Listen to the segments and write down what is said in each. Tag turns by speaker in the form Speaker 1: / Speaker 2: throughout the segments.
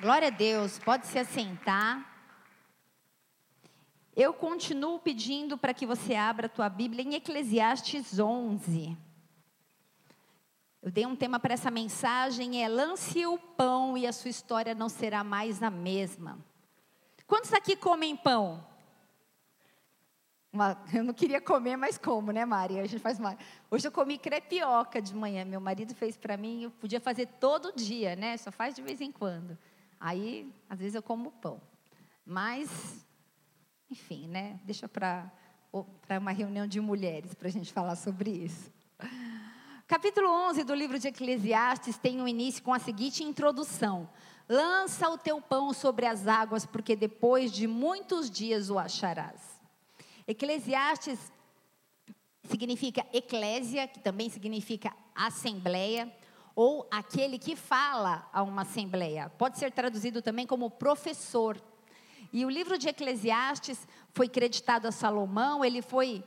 Speaker 1: Glória a Deus, pode se assentar. Eu continuo pedindo para que você abra a tua Bíblia em Eclesiastes 11. Eu dei um tema para essa mensagem, é lance o pão e a sua história não será mais a mesma. Quantos aqui comem pão? Uma, eu não queria comer, mas como, né, Mari? A gente faz mais. Hoje eu comi crepioca de manhã. Meu marido fez para mim. Eu podia fazer todo dia, né? Só faz de vez em quando. Aí, às vezes eu como pão. Mas, enfim, né? Deixa para uma reunião de mulheres para a gente falar sobre isso. Capítulo 11 do livro de Eclesiastes tem um início com a seguinte introdução: Lança o teu pão sobre as águas, porque depois de muitos dias o acharás. Eclesiastes significa eclésia, que também significa assembleia, ou aquele que fala a uma assembleia. Pode ser traduzido também como professor. E o livro de Eclesiastes foi creditado a Salomão, ele foi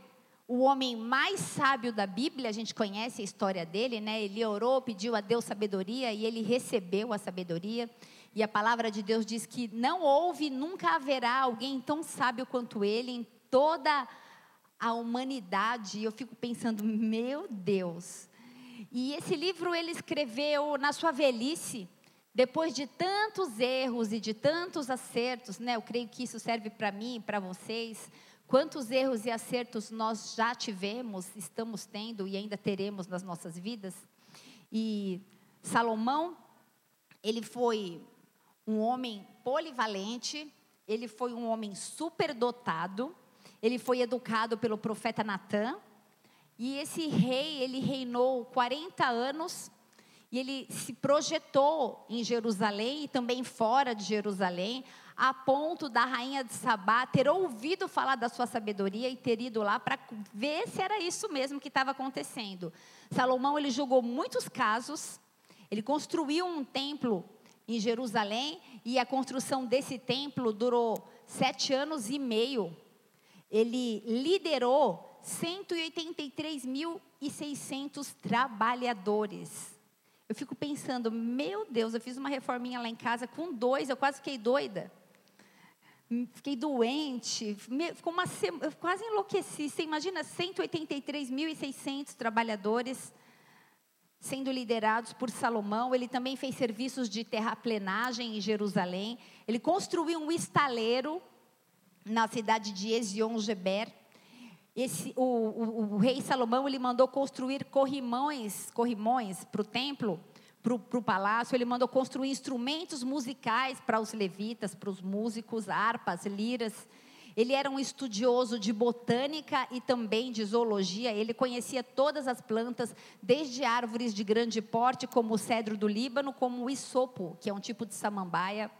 Speaker 1: o homem mais sábio da Bíblia, a gente conhece a história dele, né? Ele orou, pediu a Deus sabedoria e ele recebeu a sabedoria. E a palavra de Deus diz que não houve, nunca haverá alguém tão sábio quanto ele em toda a humanidade. Eu fico pensando, meu Deus. E esse livro ele escreveu na sua velhice, depois de tantos erros e de tantos acertos, né? Eu creio que isso serve para mim para vocês. Quantos erros e acertos nós já tivemos, estamos tendo e ainda teremos nas nossas vidas? E Salomão, ele foi um homem polivalente, ele foi um homem superdotado, ele foi educado pelo profeta Natã. E esse rei, ele reinou 40 anos. E ele se projetou em Jerusalém e também fora de Jerusalém, a ponto da rainha de Sabá ter ouvido falar da sua sabedoria e ter ido lá para ver se era isso mesmo que estava acontecendo. Salomão ele julgou muitos casos. Ele construiu um templo em Jerusalém e a construção desse templo durou sete anos e meio ele liderou 183.600 trabalhadores. Eu fico pensando, meu Deus, eu fiz uma reforminha lá em casa com dois, eu quase fiquei doida. Fiquei doente, ficou uma, eu quase enlouqueci. Você imagina 183.600 trabalhadores sendo liderados por Salomão. Ele também fez serviços de terraplenagem em Jerusalém. Ele construiu um estaleiro na cidade de Ezion-Geber. Esse, o, o, o, rei Salomão ele mandou construir corrimões, corrimões para o templo, para o palácio. Ele mandou construir instrumentos musicais para os levitas, para os músicos, harpas, liras. Ele era um estudioso de botânica e também de zoologia. Ele conhecia todas as plantas, desde árvores de grande porte, como o cedro do Líbano, como o isopo, que é um tipo de samambaia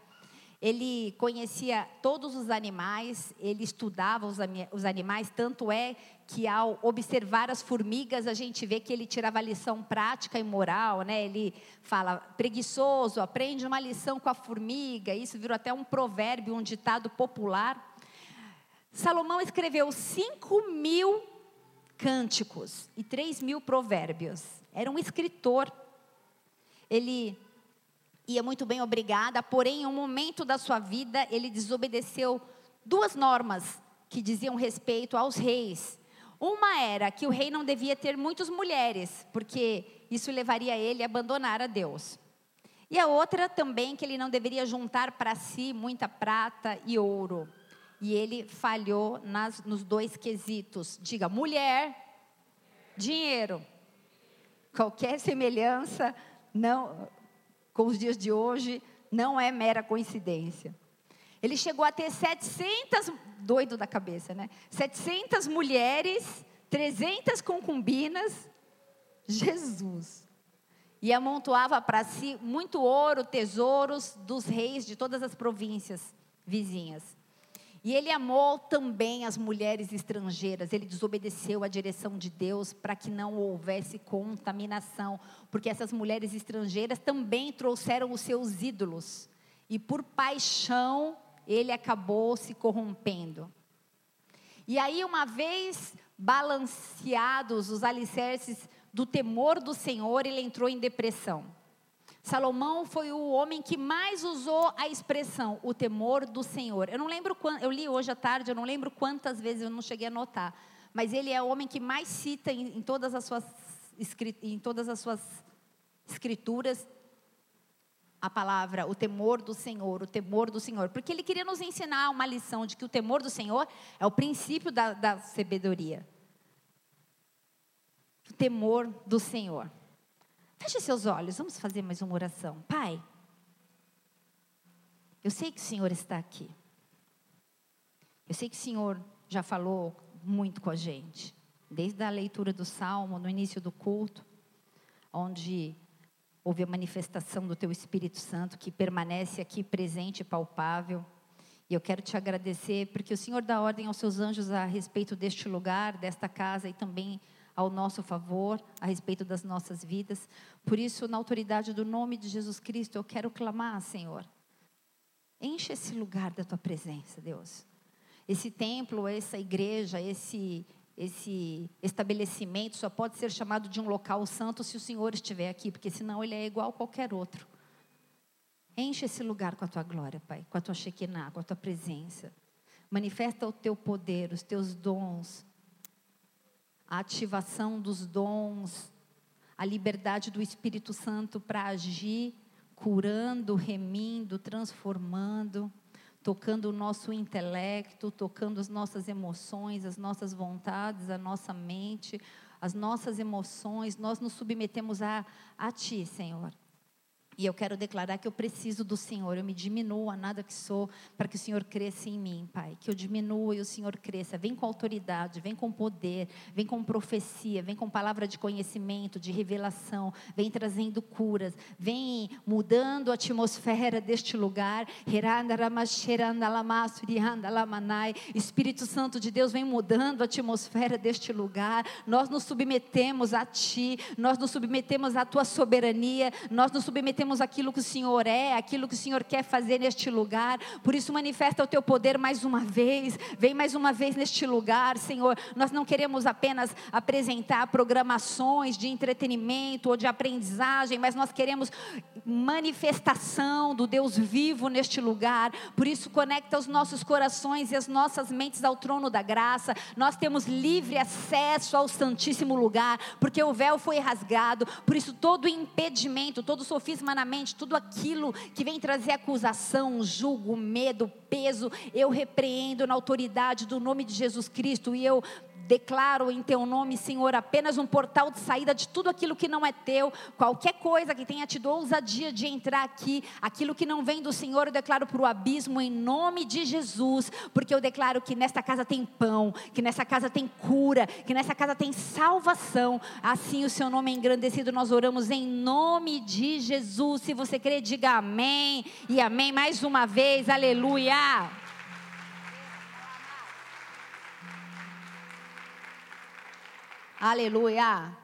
Speaker 1: ele conhecia todos os animais, ele estudava os, animais, tanto é que ao observar as formigas, a gente vê que ele tirava lição prática e moral, né? Ele fala, preguiçoso, aprende uma lição com a formiga, isso virou até um provérbio, um ditado popular. Salomão escreveu 5 mil cânticos e 3 mil provérbios. Era um escritor. Ele ia muito bem, obrigada, porém, em um momento da sua vida, ele desobedeceu duas normas que diziam respeito aos reis. Uma era que o rei não devia ter muitas mulheres, porque isso levaria ele a abandonar a Deus. E a outra também que ele não deveria juntar para si muita prata e ouro. E ele falhou nas, nos dois quesitos. Diga, mulher, dinheiro. Qualquer semelhança não com os dias de hoje não é mera coincidência. Ele chegou a ter 700, doido da cabeça, né? 700 mulheres, 300 concubinas. Jesus. E amontoava para si muito ouro, tesouros dos reis de todas as províncias vizinhas. E ele amou também as mulheres estrangeiras, ele desobedeceu a direção de Deus para que não houvesse contaminação, porque essas mulheres estrangeiras também trouxeram os seus ídolos, e por paixão ele acabou se corrompendo. E aí, uma vez balanceados os alicerces do temor do Senhor, ele entrou em depressão. Salomão foi o homem que mais usou a expressão o temor do Senhor. Eu não lembro eu li hoje à tarde, eu não lembro quantas vezes eu não cheguei a notar, mas ele é o homem que mais cita em, em todas as suas em todas as suas escrituras a palavra o temor do Senhor, o temor do Senhor, porque ele queria nos ensinar uma lição de que o temor do Senhor é o princípio da, da sabedoria. O temor do Senhor. Feche seus olhos, vamos fazer mais uma oração. Pai, eu sei que o Senhor está aqui. Eu sei que o Senhor já falou muito com a gente, desde a leitura do salmo, no início do culto, onde houve a manifestação do Teu Espírito Santo que permanece aqui presente e palpável. E eu quero te agradecer porque o Senhor dá ordem aos seus anjos a respeito deste lugar, desta casa e também ao nosso favor, a respeito das nossas vidas. Por isso, na autoridade do nome de Jesus Cristo, eu quero clamar, Senhor. Enche esse lugar da tua presença, Deus. Esse templo, essa igreja, esse esse estabelecimento só pode ser chamado de um local santo se o Senhor estiver aqui, porque senão ele é igual a qualquer outro. Enche esse lugar com a tua glória, Pai, com a tua Shekinah, com a tua presença. Manifesta o teu poder, os teus dons, a ativação dos dons, a liberdade do Espírito Santo para agir, curando, remindo, transformando, tocando o nosso intelecto, tocando as nossas emoções, as nossas vontades, a nossa mente, as nossas emoções. Nós nos submetemos a, a Ti, Senhor. E eu quero declarar que eu preciso do Senhor, eu me diminuo a nada que sou, para que o Senhor cresça em mim, Pai. Que eu diminua e o Senhor cresça. Vem com autoridade, vem com poder, vem com profecia, vem com palavra de conhecimento, de revelação, vem trazendo curas, vem mudando a atmosfera deste lugar. Espírito Santo de Deus, vem mudando a atmosfera deste lugar. Nós nos submetemos a Ti, nós nos submetemos à Tua soberania, nós nos submetemos temos aquilo que o Senhor é, aquilo que o Senhor quer fazer neste lugar. Por isso, manifesta o teu poder mais uma vez. Vem mais uma vez neste lugar, Senhor. Nós não queremos apenas apresentar programações de entretenimento ou de aprendizagem, mas nós queremos manifestação do Deus vivo neste lugar. Por isso, conecta os nossos corações e as nossas mentes ao trono da graça. Nós temos livre acesso ao Santíssimo lugar, porque o véu foi rasgado. Por isso, todo impedimento, todo sofisma na mente, tudo aquilo que vem trazer acusação, julgo, medo, peso, eu repreendo na autoridade do nome de Jesus Cristo e eu declaro em teu nome, Senhor, apenas um portal de saída de tudo aquilo que não é teu, qualquer coisa que tenha tido ousadia de entrar aqui, aquilo que não vem do Senhor, eu declaro para o abismo em nome de Jesus, porque eu declaro que nesta casa tem pão, que nessa casa tem cura, que nessa casa tem salvação. Assim o seu nome é engrandecido, nós oramos em nome de Jesus. Se você crê, diga amém e amém mais uma vez, aleluia. Aleluia.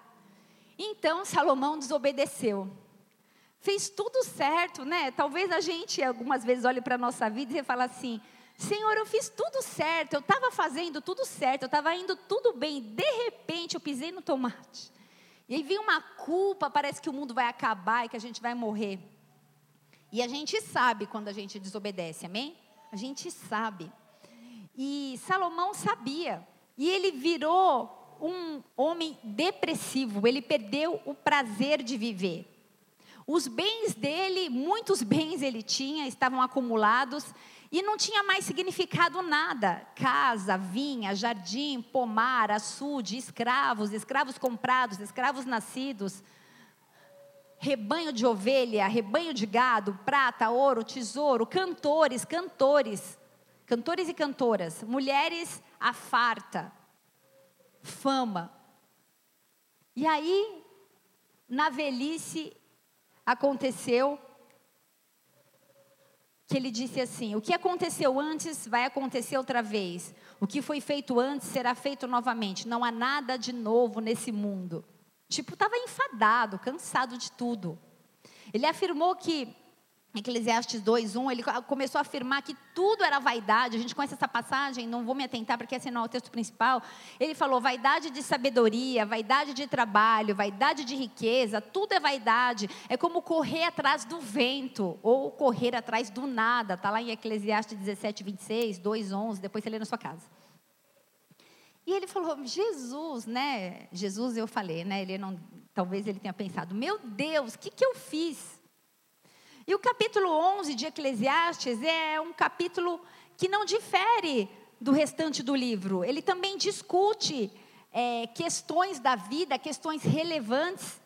Speaker 1: Então Salomão desobedeceu. Fez tudo certo, né? Talvez a gente algumas vezes olhe para a nossa vida e fala assim: Senhor, eu fiz tudo certo, eu estava fazendo tudo certo, eu estava indo tudo bem, de repente eu pisei no tomate. E aí vem uma culpa, parece que o mundo vai acabar e que a gente vai morrer. E a gente sabe quando a gente desobedece, amém? A gente sabe. E Salomão sabia. E ele virou um homem depressivo, ele perdeu o prazer de viver. Os bens dele, muitos bens ele tinha, estavam acumulados e não tinha mais significado nada. Casa, vinha, jardim, pomar, açude, escravos, escravos comprados, escravos nascidos, rebanho de ovelha, rebanho de gado, prata, ouro, tesouro, cantores, cantores, cantores e cantoras, mulheres à farta, fama. E aí, na velhice, aconteceu que ele disse assim: O que aconteceu antes vai acontecer outra vez. O que foi feito antes será feito novamente. Não há nada de novo nesse mundo. Tipo, estava enfadado, cansado de tudo. Ele afirmou que Eclesiastes 2:1, ele começou a afirmar que tudo era vaidade. A gente conhece essa passagem, não vou me atentar porque esse não é o texto principal. Ele falou vaidade de sabedoria, vaidade de trabalho, vaidade de riqueza, tudo é vaidade. É como correr atrás do vento ou correr atrás do nada. Está lá em Eclesiastes 17:26, 2:11, depois você lê na sua casa. E ele falou: "Jesus, né? Jesus eu falei, né? Ele não, talvez ele tenha pensado: "Meu Deus, o que que eu fiz?" E o capítulo 11 de Eclesiastes é um capítulo que não difere do restante do livro. Ele também discute é, questões da vida, questões relevantes,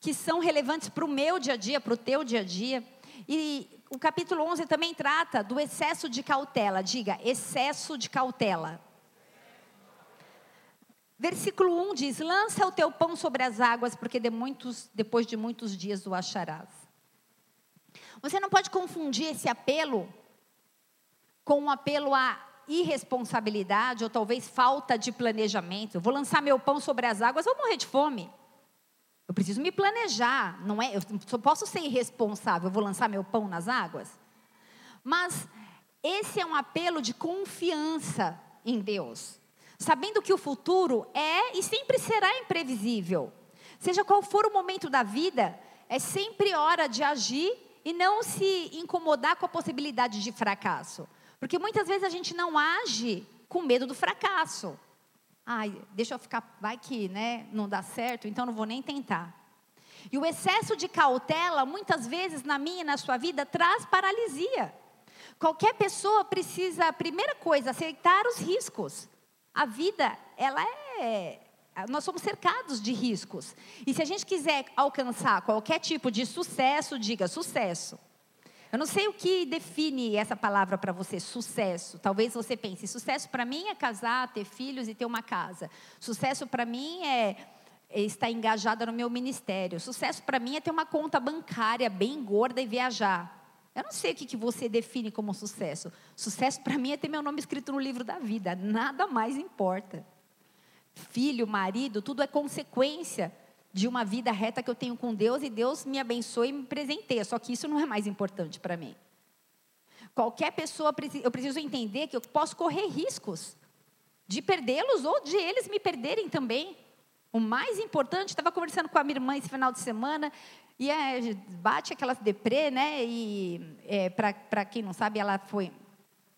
Speaker 1: que são relevantes para o meu dia a dia, para o teu dia a dia. E o capítulo 11 também trata do excesso de cautela. Diga, excesso de cautela. Versículo 1 diz: Lança o teu pão sobre as águas, porque de muitos, depois de muitos dias o acharás. Você não pode confundir esse apelo com um apelo à irresponsabilidade ou talvez falta de planejamento. Eu vou lançar meu pão sobre as águas, vou morrer de fome. Eu preciso me planejar, não é? Eu posso ser irresponsável, eu vou lançar meu pão nas águas. Mas esse é um apelo de confiança em Deus, sabendo que o futuro é e sempre será imprevisível. Seja qual for o momento da vida, é sempre hora de agir e não se incomodar com a possibilidade de fracasso. Porque muitas vezes a gente não age com medo do fracasso. Ai, deixa eu ficar, vai que né, não dá certo, então não vou nem tentar. E o excesso de cautela, muitas vezes na minha e na sua vida, traz paralisia. Qualquer pessoa precisa, primeira coisa, aceitar os riscos. A vida, ela é nós somos cercados de riscos. E se a gente quiser alcançar qualquer tipo de sucesso, diga sucesso. Eu não sei o que define essa palavra para você, sucesso. Talvez você pense, sucesso para mim é casar, ter filhos e ter uma casa. Sucesso para mim é, é estar engajada no meu ministério. Sucesso para mim é ter uma conta bancária bem gorda e viajar. Eu não sei o que, que você define como sucesso. Sucesso para mim é ter meu nome escrito no livro da vida. Nada mais importa filho, marido, tudo é consequência de uma vida reta que eu tenho com Deus e Deus me abençoe e me presenteia. Só que isso não é mais importante para mim. Qualquer pessoa, eu preciso entender que eu posso correr riscos de perdê-los ou de eles me perderem também. O mais importante, estava conversando com a minha irmã esse final de semana, e é, bate aquelas deprê, né? E é, para quem não sabe, ela foi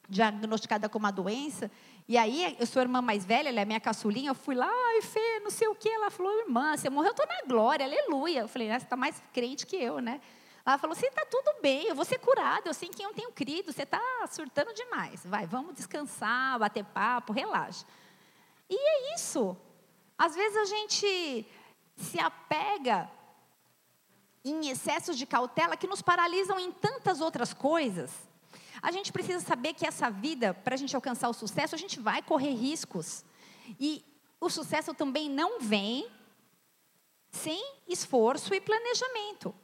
Speaker 1: diagnosticada com uma doença, e aí, eu sou a irmã mais velha, ela é minha caçulinha, eu fui lá, ai, Fê, não sei o que. Ela falou, irmã, você morreu, eu estou na glória, aleluia. Eu falei, ah, você está mais crente que eu, né? Ela falou, você está tudo bem, eu vou ser curada, eu sei em quem eu tenho crido, você está surtando demais. Vai, vamos descansar, bater papo, relaxa. E é isso. Às vezes a gente se apega em excessos de cautela que nos paralisam em tantas outras coisas. A gente precisa saber que essa vida, para a gente alcançar o sucesso, a gente vai correr riscos. E o sucesso também não vem sem esforço e planejamento.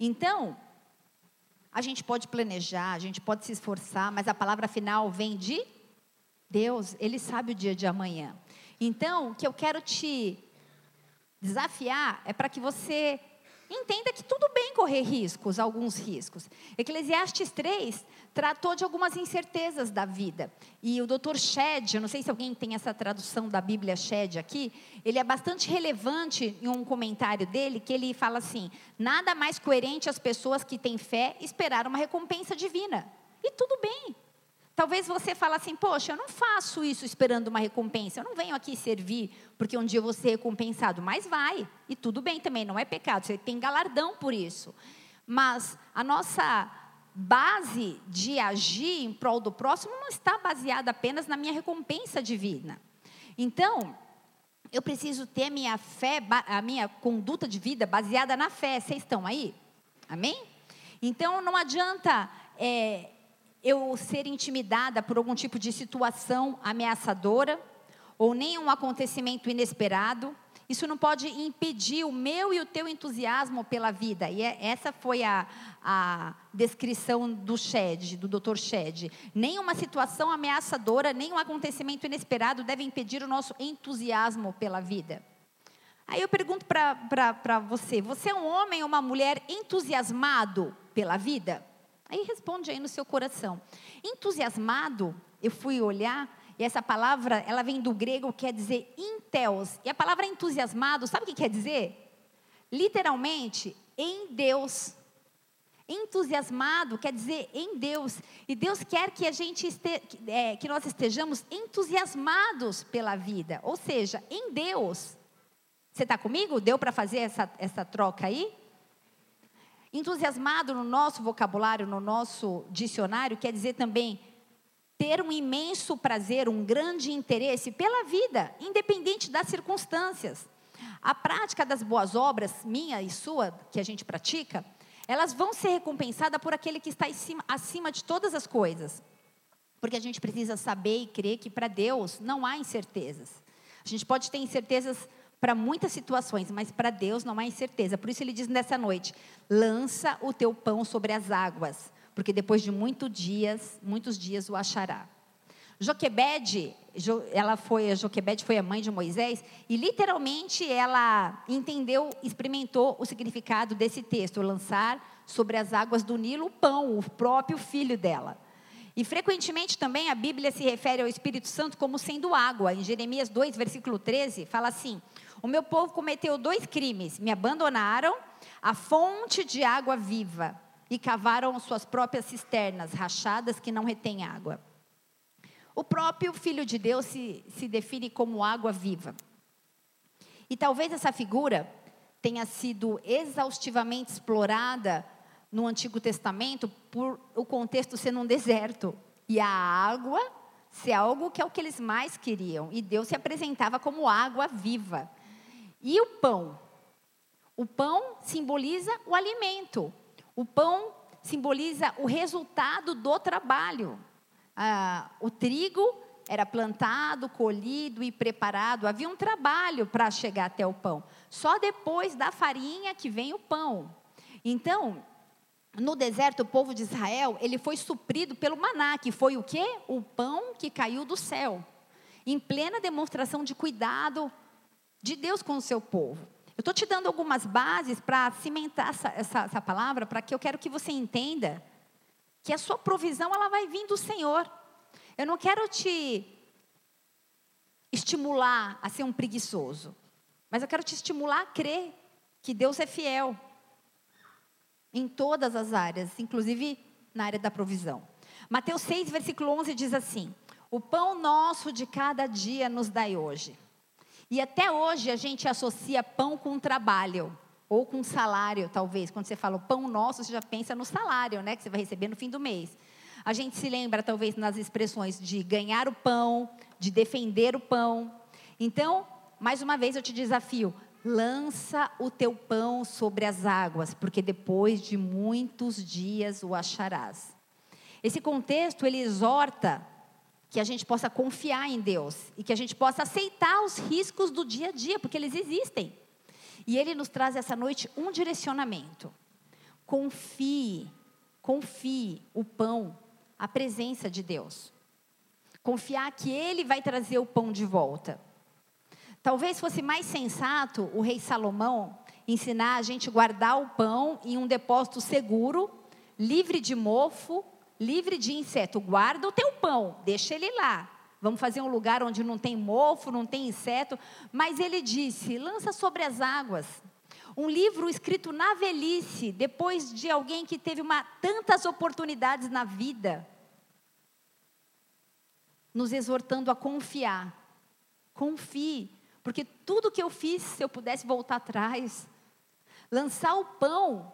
Speaker 1: Então, a gente pode planejar, a gente pode se esforçar, mas a palavra final vem de Deus, Ele sabe o dia de amanhã. Então, o que eu quero te desafiar é para que você entenda que tudo bem correr riscos, alguns riscos. Eclesiastes 3 tratou de algumas incertezas da vida. E o Dr. Shed, não sei se alguém tem essa tradução da Bíblia Shed aqui, ele é bastante relevante em um comentário dele, que ele fala assim: nada mais coerente às pessoas que têm fé esperar uma recompensa divina. E tudo bem. Talvez você fale assim, poxa, eu não faço isso esperando uma recompensa, eu não venho aqui servir porque um dia eu vou ser recompensado, mas vai, e tudo bem também, não é pecado, você tem galardão por isso. Mas a nossa base de agir em prol do próximo não está baseada apenas na minha recompensa divina. Então, eu preciso ter minha fé, a minha conduta de vida baseada na fé. Vocês estão aí? Amém? Então, não adianta é, eu ser intimidada por algum tipo de situação ameaçadora ou nenhum acontecimento inesperado. Isso não pode impedir o meu e o teu entusiasmo pela vida. E é, essa foi a, a descrição do Shed, do Dr. Shed. Nenhuma situação ameaçadora, nenhum acontecimento inesperado deve impedir o nosso entusiasmo pela vida. Aí eu pergunto para você: você é um homem ou uma mulher entusiasmado pela vida? Aí responde aí no seu coração. Entusiasmado, eu fui olhar, e essa palavra, ela vem do grego, quer dizer intel's. E a palavra entusiasmado, sabe o que quer dizer? Literalmente, em Deus. Entusiasmado quer dizer em Deus. E Deus quer que a gente este, é, que nós estejamos entusiasmados pela vida. Ou seja, em Deus. Você está comigo? Deu para fazer essa, essa troca aí? Entusiasmado no nosso vocabulário, no nosso dicionário, quer dizer também ter um imenso prazer, um grande interesse pela vida, independente das circunstâncias. A prática das boas obras, minha e sua, que a gente pratica, elas vão ser recompensadas por aquele que está acima, de todas as coisas. Porque a gente precisa saber e crer que para Deus não há incertezas. A gente pode ter incertezas para muitas situações, mas para Deus não há incerteza. Por isso ele diz nessa noite: lança o teu pão sobre as águas, porque depois de muitos dias, muitos dias o achará. Joquebede, ela foi, Joquebede foi a mãe de Moisés, e literalmente ela entendeu, experimentou o significado desse texto, lançar sobre as águas do Nilo o pão, o próprio filho dela. E frequentemente também a Bíblia se refere ao Espírito Santo como sendo água. Em Jeremias 2, versículo 13, fala assim: O meu povo cometeu dois crimes: me abandonaram a fonte de água viva e cavaram suas próprias cisternas rachadas que não retêm água. O próprio Filho de Deus se, se define como água viva. E talvez essa figura tenha sido exaustivamente explorada no Antigo Testamento por o contexto ser um deserto. E a água ser algo que é o que eles mais queriam. E Deus se apresentava como água viva. E o pão? O pão simboliza o alimento. O pão simboliza o resultado do trabalho ah, o trigo era plantado, colhido e preparado. Havia um trabalho para chegar até o pão. Só depois da farinha que vem o pão. Então, no deserto, o povo de Israel, ele foi suprido pelo maná, que foi o quê? O pão que caiu do céu. Em plena demonstração de cuidado de Deus com o seu povo. Eu estou te dando algumas bases para cimentar essa, essa, essa palavra, para que eu quero que você entenda que a sua provisão ela vai vir do Senhor. Eu não quero te estimular a ser um preguiçoso, mas eu quero te estimular a crer que Deus é fiel em todas as áreas, inclusive na área da provisão. Mateus 6, versículo 11 diz assim: O pão nosso de cada dia nos dai hoje. E até hoje a gente associa pão com trabalho ou com salário, talvez. Quando você fala o pão nosso, você já pensa no salário, né, que você vai receber no fim do mês. A gente se lembra, talvez, nas expressões de ganhar o pão, de defender o pão. Então, mais uma vez eu te desafio: lança o teu pão sobre as águas, porque depois de muitos dias o acharás. Esse contexto ele exorta que a gente possa confiar em Deus e que a gente possa aceitar os riscos do dia a dia, porque eles existem. E ele nos traz essa noite um direcionamento. Confie, confie o pão, a presença de Deus. Confiar que ele vai trazer o pão de volta. Talvez fosse mais sensato o rei Salomão ensinar a gente guardar o pão em um depósito seguro, livre de mofo, livre de inseto. Guarda o teu pão, deixa ele lá. Vamos fazer um lugar onde não tem mofo, não tem inseto. Mas ele disse: lança sobre as águas. Um livro escrito na velhice, depois de alguém que teve uma, tantas oportunidades na vida, nos exortando a confiar. Confie, porque tudo que eu fiz, se eu pudesse voltar atrás, lançar o pão,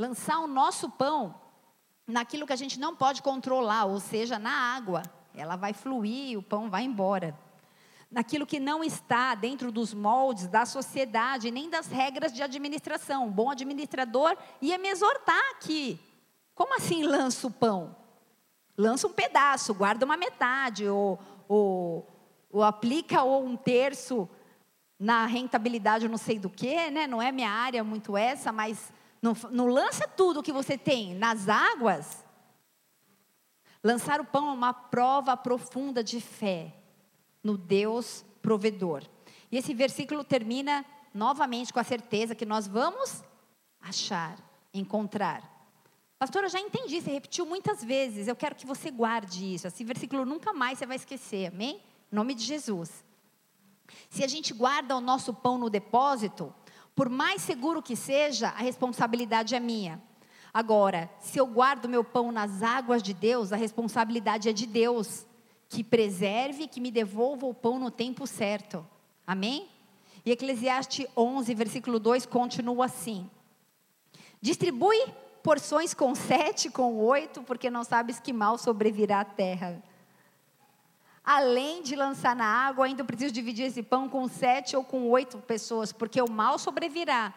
Speaker 1: lançar o nosso pão naquilo que a gente não pode controlar, ou seja, na água. Ela vai fluir, o pão vai embora. Naquilo que não está dentro dos moldes da sociedade, nem das regras de administração. Um bom administrador ia me exortar aqui. Como assim lança o pão? Lança um pedaço, guarda uma metade, ou, ou, ou aplica ou um terço na rentabilidade, eu não sei do que, né? Não é minha área muito essa, mas não, não lança tudo que você tem nas águas. Lançar o pão é uma prova profunda de fé no Deus provedor. E esse versículo termina novamente com a certeza que nós vamos achar, encontrar. Pastor, eu já entendi, você repetiu muitas vezes. Eu quero que você guarde isso. Esse versículo nunca mais você vai esquecer, amém? Em nome de Jesus. Se a gente guarda o nosso pão no depósito, por mais seguro que seja, a responsabilidade é minha. Agora, se eu guardo meu pão nas águas de Deus, a responsabilidade é de Deus, que preserve, que me devolva o pão no tempo certo. Amém? E Eclesiastes 11, versículo 2 continua assim: Distribui porções com sete, com oito, porque não sabes que mal sobrevirá à terra. Além de lançar na água, ainda preciso dividir esse pão com sete ou com oito pessoas, porque o mal sobrevirá.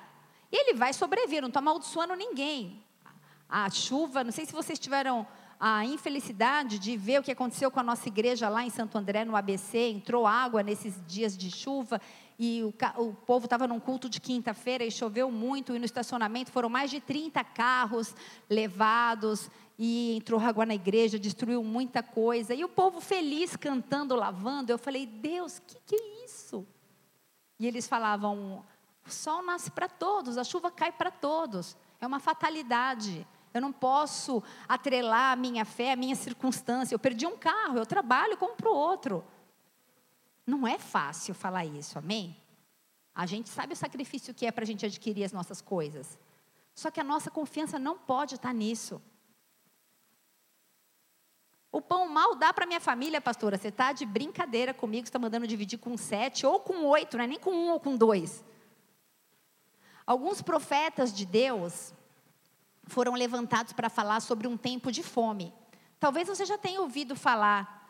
Speaker 1: E ele vai sobrevir, não estou amaldiçoando ninguém a chuva. Não sei se vocês tiveram a infelicidade de ver o que aconteceu com a nossa igreja lá em Santo André, no ABC. Entrou água nesses dias de chuva e o, o povo estava num culto de quinta-feira e choveu muito. E no estacionamento foram mais de 30 carros levados. E entrou água na igreja, destruiu muita coisa. E o povo feliz cantando, lavando. Eu falei, Deus, o que, que é isso? E eles falavam: o sol nasce para todos, a chuva cai para todos. É uma fatalidade. Eu não posso atrelar a minha fé, a minha circunstância. Eu perdi um carro, eu trabalho, compro outro. Não é fácil falar isso, amém? A gente sabe o sacrifício que é para a gente adquirir as nossas coisas. Só que a nossa confiança não pode estar nisso. O pão mal dá para minha família, pastora. Você está de brincadeira comigo, está mandando dividir com sete ou com oito, não é nem com um ou com dois. Alguns profetas de Deus, foram levantados para falar sobre um tempo de fome. Talvez você já tenha ouvido falar.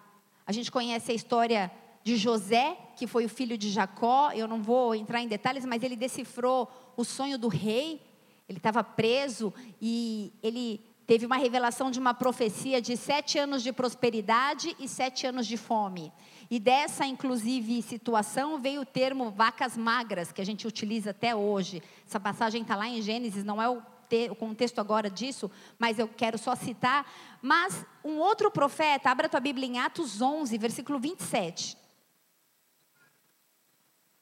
Speaker 1: A gente conhece a história de José, que foi o filho de Jacó. Eu não vou entrar em detalhes, mas ele decifrou o sonho do rei. Ele estava preso e ele teve uma revelação de uma profecia de sete anos de prosperidade e sete anos de fome. E dessa, inclusive, situação veio o termo vacas magras, que a gente utiliza até hoje. Essa passagem está lá em Gênesis, não é o o contexto agora disso, mas eu quero só citar. Mas um outro profeta, abra tua Bíblia em Atos 11, versículo 27.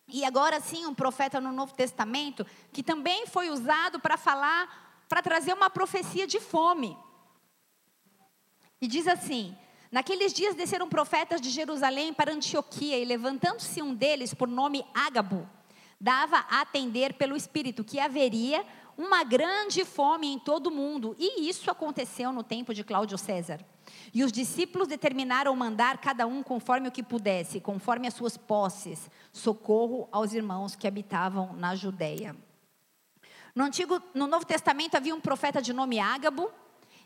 Speaker 1: E agora sim, um profeta no Novo Testamento, que também foi usado para falar, para trazer uma profecia de fome. E diz assim: Naqueles dias desceram profetas de Jerusalém para Antioquia, e levantando-se um deles, por nome Ágabo, dava a atender pelo Espírito que haveria uma grande fome em todo o mundo. E isso aconteceu no tempo de Cláudio César. E os discípulos determinaram mandar cada um conforme o que pudesse, conforme as suas posses, socorro aos irmãos que habitavam na Judéia. No Antigo, no Novo Testamento havia um profeta de nome Ágabo,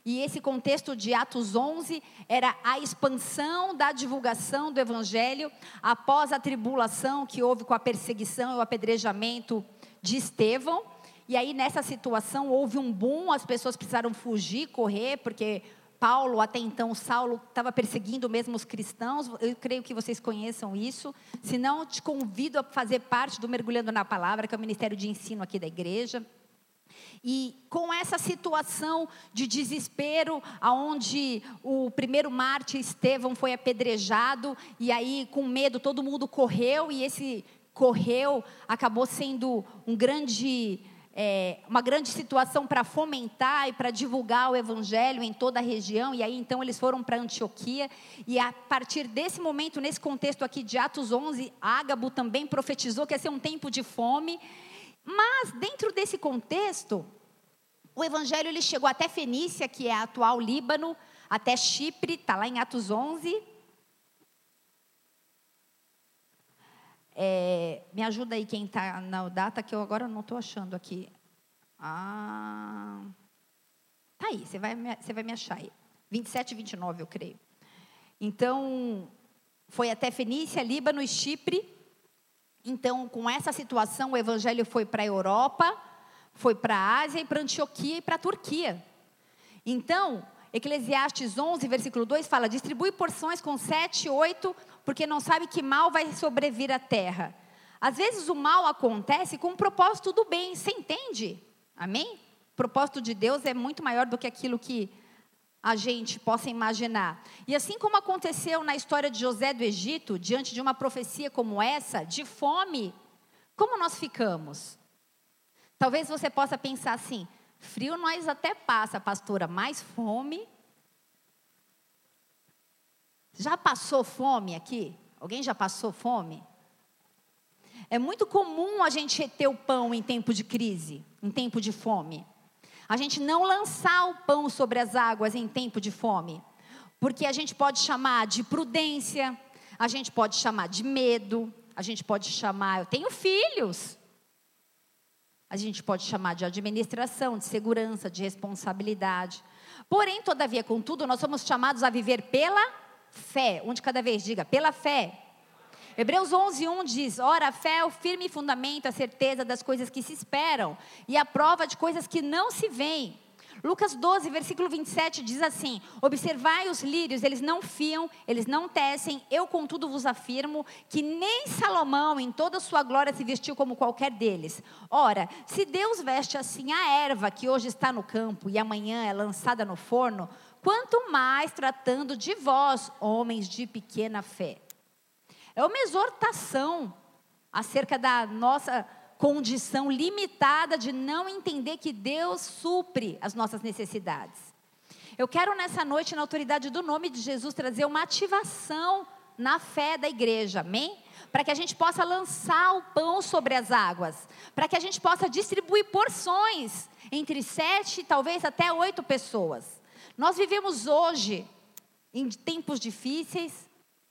Speaker 1: e esse contexto de Atos 11 era a expansão da divulgação do evangelho após a tribulação que houve com a perseguição e o apedrejamento de Estevão. E aí, nessa situação, houve um boom, as pessoas precisaram fugir, correr, porque Paulo, até então, Saulo, estava perseguindo mesmo os cristãos. Eu creio que vocês conheçam isso. Se não, te convido a fazer parte do Mergulhando na Palavra, que é o ministério de ensino aqui da igreja. E com essa situação de desespero, aonde o primeiro mártir Estevão foi apedrejado, e aí com medo todo mundo correu, e esse correu acabou sendo um grande é, uma grande situação para fomentar e para divulgar o evangelho em toda a região. E aí então eles foram para Antioquia. E a partir desse momento, nesse contexto aqui de Atos 11, Ágabo também profetizou que ia ser um tempo de fome. Mas dentro desse contexto, o evangelho ele chegou até Fenícia, que é a atual Líbano, até Chipre, está lá em Atos 11. É, me ajuda aí quem está na data que eu agora não estou achando aqui. Ah, tá aí, você vai, você vai me achar aí. 27 e 29, eu creio. Então, foi até Fenícia, Líbano e Chipre. Então, com essa situação, o evangelho foi para a Europa, foi para a Ásia e para Antioquia e para a Turquia. Então, Eclesiastes 11, versículo 2 fala: distribui porções com sete, oito, porque não sabe que mal vai sobrevir à terra. Às vezes o mal acontece com o propósito do bem, você entende? Amém? O propósito de Deus é muito maior do que aquilo que a gente possa imaginar. E assim como aconteceu na história de José do Egito, diante de uma profecia como essa, de fome, como nós ficamos? Talvez você possa pensar assim: frio nós até passa, pastora, mas fome. Já passou fome aqui? Alguém já passou fome? É muito comum a gente reter o pão em tempo de crise, em tempo de fome. A gente não lançar o pão sobre as águas em tempo de fome. Porque a gente pode chamar de prudência, a gente pode chamar de medo, a gente pode chamar, eu tenho filhos. A gente pode chamar de administração, de segurança, de responsabilidade. Porém, todavia, contudo, nós somos chamados a viver pela fé. Um de cada vez, diga, pela fé. Hebreus 11, 1 diz: Ora, a fé é o firme fundamento, a certeza das coisas que se esperam e a prova de coisas que não se veem. Lucas 12, versículo 27 diz assim: Observai os lírios, eles não fiam, eles não tecem, eu contudo vos afirmo que nem Salomão em toda sua glória se vestiu como qualquer deles. Ora, se Deus veste assim a erva que hoje está no campo e amanhã é lançada no forno, quanto mais tratando de vós, homens de pequena fé. É uma exortação acerca da nossa condição limitada de não entender que Deus supre as nossas necessidades. Eu quero nessa noite, na autoridade do nome de Jesus, trazer uma ativação na fé da igreja, amém? Para que a gente possa lançar o pão sobre as águas, para que a gente possa distribuir porções entre sete, talvez até oito pessoas. Nós vivemos hoje em tempos difíceis,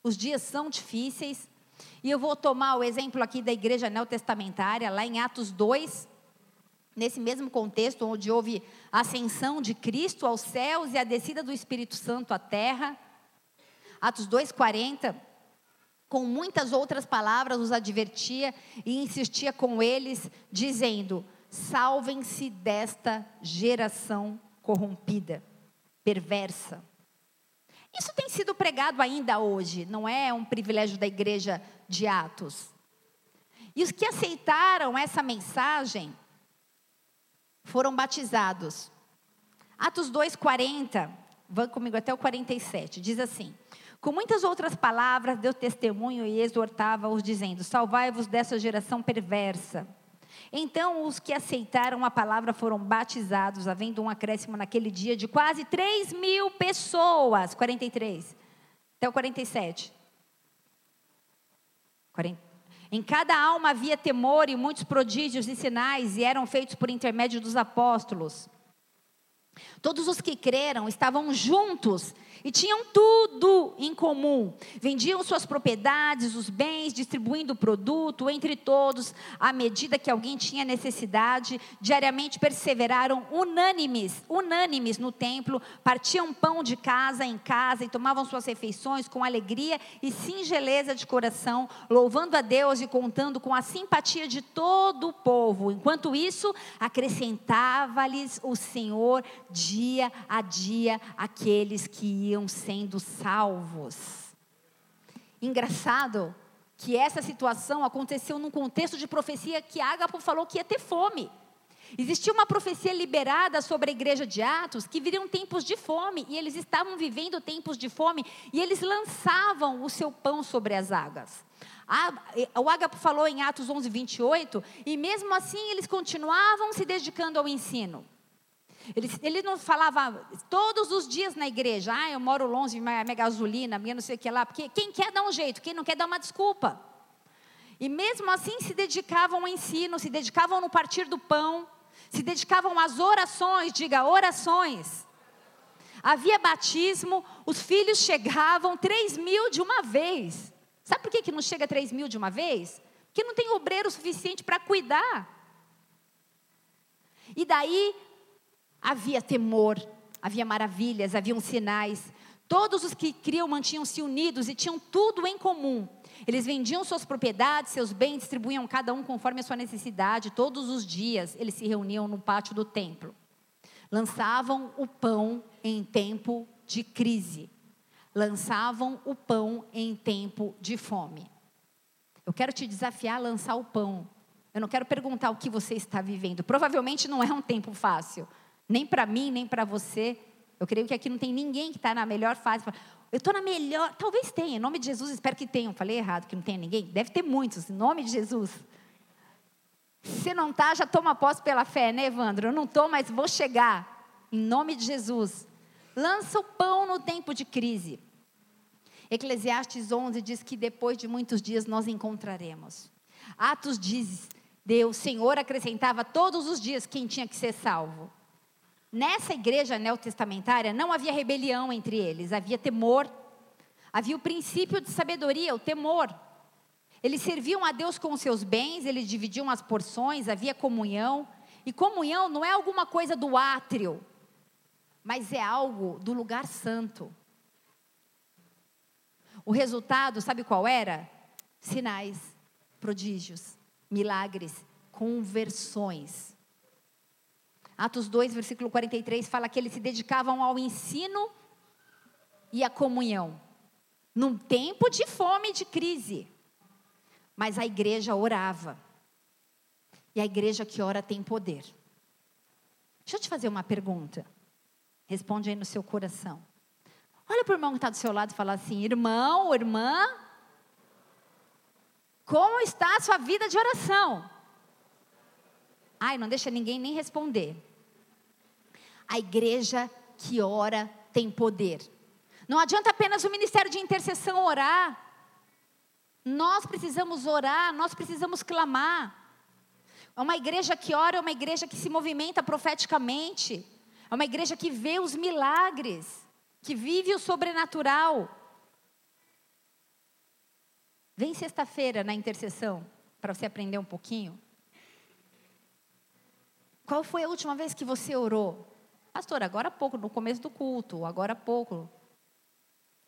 Speaker 1: os dias são difíceis. E eu vou tomar o exemplo aqui da igreja neotestamentária, lá em Atos 2, nesse mesmo contexto, onde houve a ascensão de Cristo aos céus e a descida do Espírito Santo à terra. Atos 2,40, com muitas outras palavras, os advertia e insistia com eles, dizendo: salvem-se desta geração corrompida, perversa. Isso tem sido pregado ainda hoje, não é um privilégio da igreja de Atos. E os que aceitaram essa mensagem foram batizados. Atos 2:40, vão comigo até o 47, diz assim: Com muitas outras palavras deu testemunho e exortava-os dizendo: Salvai-vos dessa geração perversa. Então os que aceitaram a palavra foram batizados, havendo um acréscimo naquele dia de quase 3 mil pessoas. 43. Até o 47. 40. Em cada alma havia temor e muitos prodígios e sinais, e eram feitos por intermédio dos apóstolos. Todos os que creram estavam juntos e tinham tudo em comum. Vendiam suas propriedades, os bens, distribuindo o produto entre todos, à medida que alguém tinha necessidade. Diariamente perseveraram unânimes, unânimes no templo, partiam pão de casa em casa e tomavam suas refeições com alegria e singeleza de coração, louvando a Deus e contando com a simpatia de todo o povo. Enquanto isso, acrescentava-lhes o Senhor dia a dia aqueles que iam sendo salvos. Engraçado que essa situação aconteceu num contexto de profecia que Ágapo falou que ia ter fome. Existia uma profecia liberada sobre a igreja de Atos que viriam tempos de fome, e eles estavam vivendo tempos de fome, e eles lançavam o seu pão sobre as águas. O Ágapo falou em Atos 11, 28, e mesmo assim eles continuavam se dedicando ao ensino. Ele, ele não falava todos os dias na igreja, ah, eu moro longe, minha, minha gasolina, minha não sei o que lá, porque quem quer dá um jeito, quem não quer dá uma desculpa. E mesmo assim se dedicavam ao ensino, se dedicavam no partir do pão, se dedicavam às orações, diga orações. Havia batismo, os filhos chegavam, três mil de uma vez. Sabe por que, que não chega três mil de uma vez? Porque não tem obreiro suficiente para cuidar. E daí havia temor, havia maravilhas, haviam sinais. Todos os que criam mantinham-se unidos e tinham tudo em comum. Eles vendiam suas propriedades, seus bens, distribuíam cada um conforme a sua necessidade. Todos os dias eles se reuniam no pátio do templo. Lançavam o pão em tempo de crise. Lançavam o pão em tempo de fome. Eu quero te desafiar a lançar o pão. Eu não quero perguntar o que você está vivendo. Provavelmente não é um tempo fácil. Nem para mim, nem para você. Eu creio que aqui não tem ninguém que está na melhor fase. Eu estou na melhor. Talvez tenha, em nome de Jesus, espero que tenham. Falei errado, que não tenha ninguém. Deve ter muitos, em nome de Jesus. Se não está, já toma posse pela fé, né, Evandro? Eu não estou, mas vou chegar. Em nome de Jesus. Lança o pão no tempo de crise. Eclesiastes 11 diz que depois de muitos dias nós encontraremos. Atos diz, Deus, Senhor acrescentava todos os dias quem tinha que ser salvo. Nessa igreja neotestamentária não havia rebelião entre eles, havia temor, havia o princípio de sabedoria, o temor. Eles serviam a Deus com os seus bens, eles dividiam as porções, havia comunhão. E comunhão não é alguma coisa do átrio, mas é algo do lugar santo. O resultado, sabe qual era? Sinais, prodígios, milagres, conversões. Atos 2, versículo 43 fala que eles se dedicavam ao ensino e à comunhão. Num tempo de fome e de crise. Mas a igreja orava. E a igreja que ora tem poder. Deixa eu te fazer uma pergunta. Responde aí no seu coração. Olha para o irmão que está do seu lado e fala assim: irmão, irmã, como está a sua vida de oração? Ai, não deixa ninguém nem responder. A igreja que ora tem poder. Não adianta apenas o ministério de intercessão orar. Nós precisamos orar, nós precisamos clamar. É uma igreja que ora, é uma igreja que se movimenta profeticamente. É uma igreja que vê os milagres que vive o sobrenatural. Vem sexta-feira na intercessão para você aprender um pouquinho. Qual foi a última vez que você orou? Pastor, agora há pouco, no começo do culto, agora há pouco.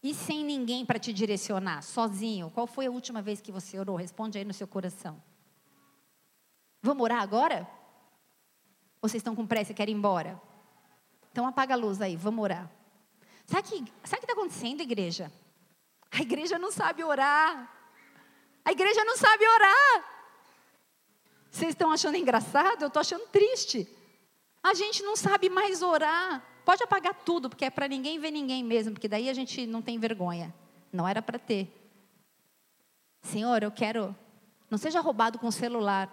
Speaker 1: E sem ninguém para te direcionar, sozinho. Qual foi a última vez que você orou? Responde aí no seu coração. Vamos orar agora? Ou vocês estão com pressa e querem ir embora? Então apaga a luz aí, vamos orar. Sabe o que está acontecendo, igreja? A igreja não sabe orar. A igreja não sabe orar. Vocês estão achando engraçado? Eu estou achando triste. A gente não sabe mais orar. Pode apagar tudo, porque é para ninguém ver ninguém mesmo, porque daí a gente não tem vergonha. Não era para ter. Senhor, eu quero. Não seja roubado com o celular.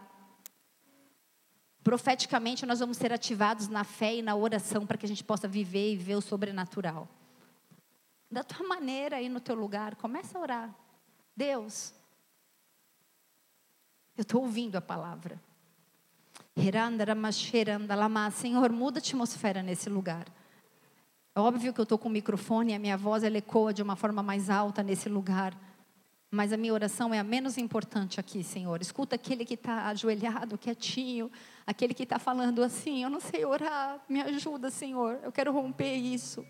Speaker 1: Profeticamente, nós vamos ser ativados na fé e na oração para que a gente possa viver e ver o sobrenatural da tua maneira aí no teu lugar, começa a orar. Deus, eu estou ouvindo a palavra. Senhor, muda a atmosfera nesse lugar. É óbvio que eu estou com o microfone a minha voz ela ecoa de uma forma mais alta nesse lugar. Mas a minha oração é a menos importante aqui, Senhor. Escuta aquele que está ajoelhado, quietinho, aquele que está falando assim: Eu não sei orar, me ajuda, Senhor. Eu quero romper isso.